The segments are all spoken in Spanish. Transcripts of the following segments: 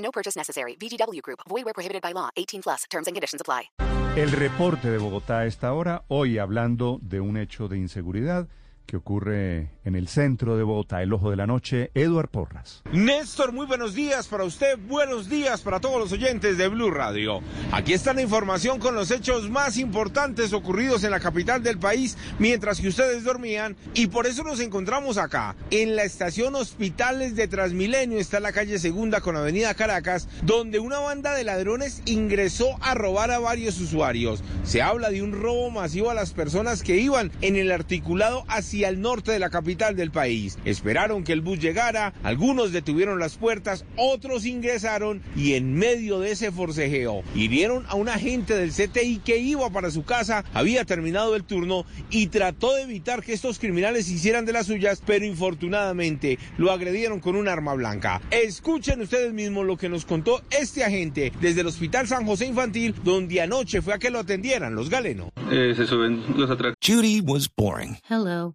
No purchase necessary. VGW Group. Void where prohibited by law. 18 plus. Terms and conditions apply. El reporte de Bogotá a esta hora, hoy hablando de un hecho de inseguridad que ocurre en el centro de Bogotá, el ojo de la noche, Eduard Porras. Néstor, muy buenos días para usted, buenos días para todos los oyentes de Blue Radio. Aquí está la información con los hechos más importantes ocurridos en la capital del país mientras que ustedes dormían y por eso nos encontramos acá, en la estación Hospitales de Transmilenio, está la calle Segunda con Avenida Caracas, donde una banda de ladrones ingresó a robar a varios usuarios. Se habla de un robo masivo a las personas que iban en el articulado hacia al norte de la capital del país. Esperaron que el bus llegara, algunos detuvieron las puertas, otros ingresaron y en medio de ese forcejeo hirieron a un agente del CTI que iba para su casa, había terminado el turno y trató de evitar que estos criminales hicieran de las suyas, pero infortunadamente lo agredieron con un arma blanca. Escuchen ustedes mismos lo que nos contó este agente desde el Hospital San José Infantil, donde anoche fue a que lo atendieran los galenos. Eh, se suben los Judy was boring. Hello.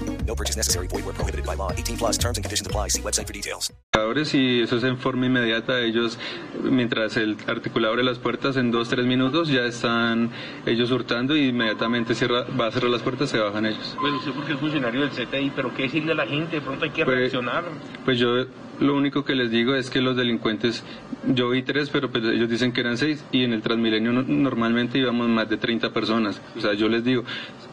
No purchase necessary. Void where prohibited by law. 18 plus terms and conditions apply. See website for details. Y eso es en forma inmediata. Ellos, mientras el articulador abre las puertas, en dos, tres minutos ya están ellos hurtando y inmediatamente cierra, va a cerrar las puertas, se bajan ellos. Pues usted porque es funcionario del CTI, pero ¿qué decirle a la gente? De pronto hay que Pues- reaccionar. Pues yo lo único que les digo es que los delincuentes, yo vi tres, pero pues ellos dicen que eran seis y en el Transmilenio no- normalmente íbamos más de 30 personas. O sea, yo les digo,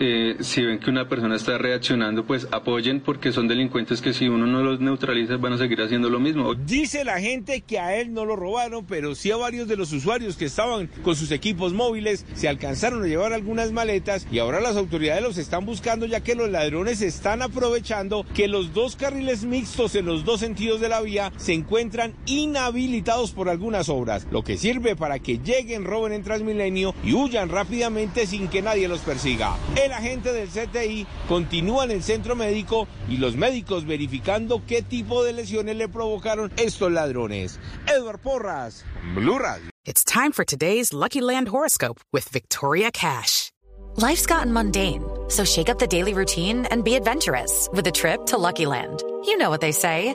eh, si ven que una persona está reaccionando, pues apoyen porque son delincuentes que si uno no los neutraliza van a seguir haciendo lo mismo. Dice la gente que a él no lo robaron, pero sí a varios de los usuarios que estaban con sus equipos móviles se alcanzaron a llevar algunas maletas y ahora las autoridades los están buscando ya que los ladrones están aprovechando que los dos carriles mixtos en los dos sentidos de la vía se encuentran inhabilitados por algunas obras, lo que sirve para que lleguen, roben en Transmilenio y huyan rápidamente sin que nadie los persiga. El agente del CTI continúa en el centro médico y los médicos verificando qué tipo de lesiones le provocaron estos ladrones. Edward Porras, Blue Radio. It's time for today's Lucky Land horoscope with Victoria Cash. Life's gotten mundane, so shake up the daily routine and be adventurous with a trip to Lucky Land. You know what they say.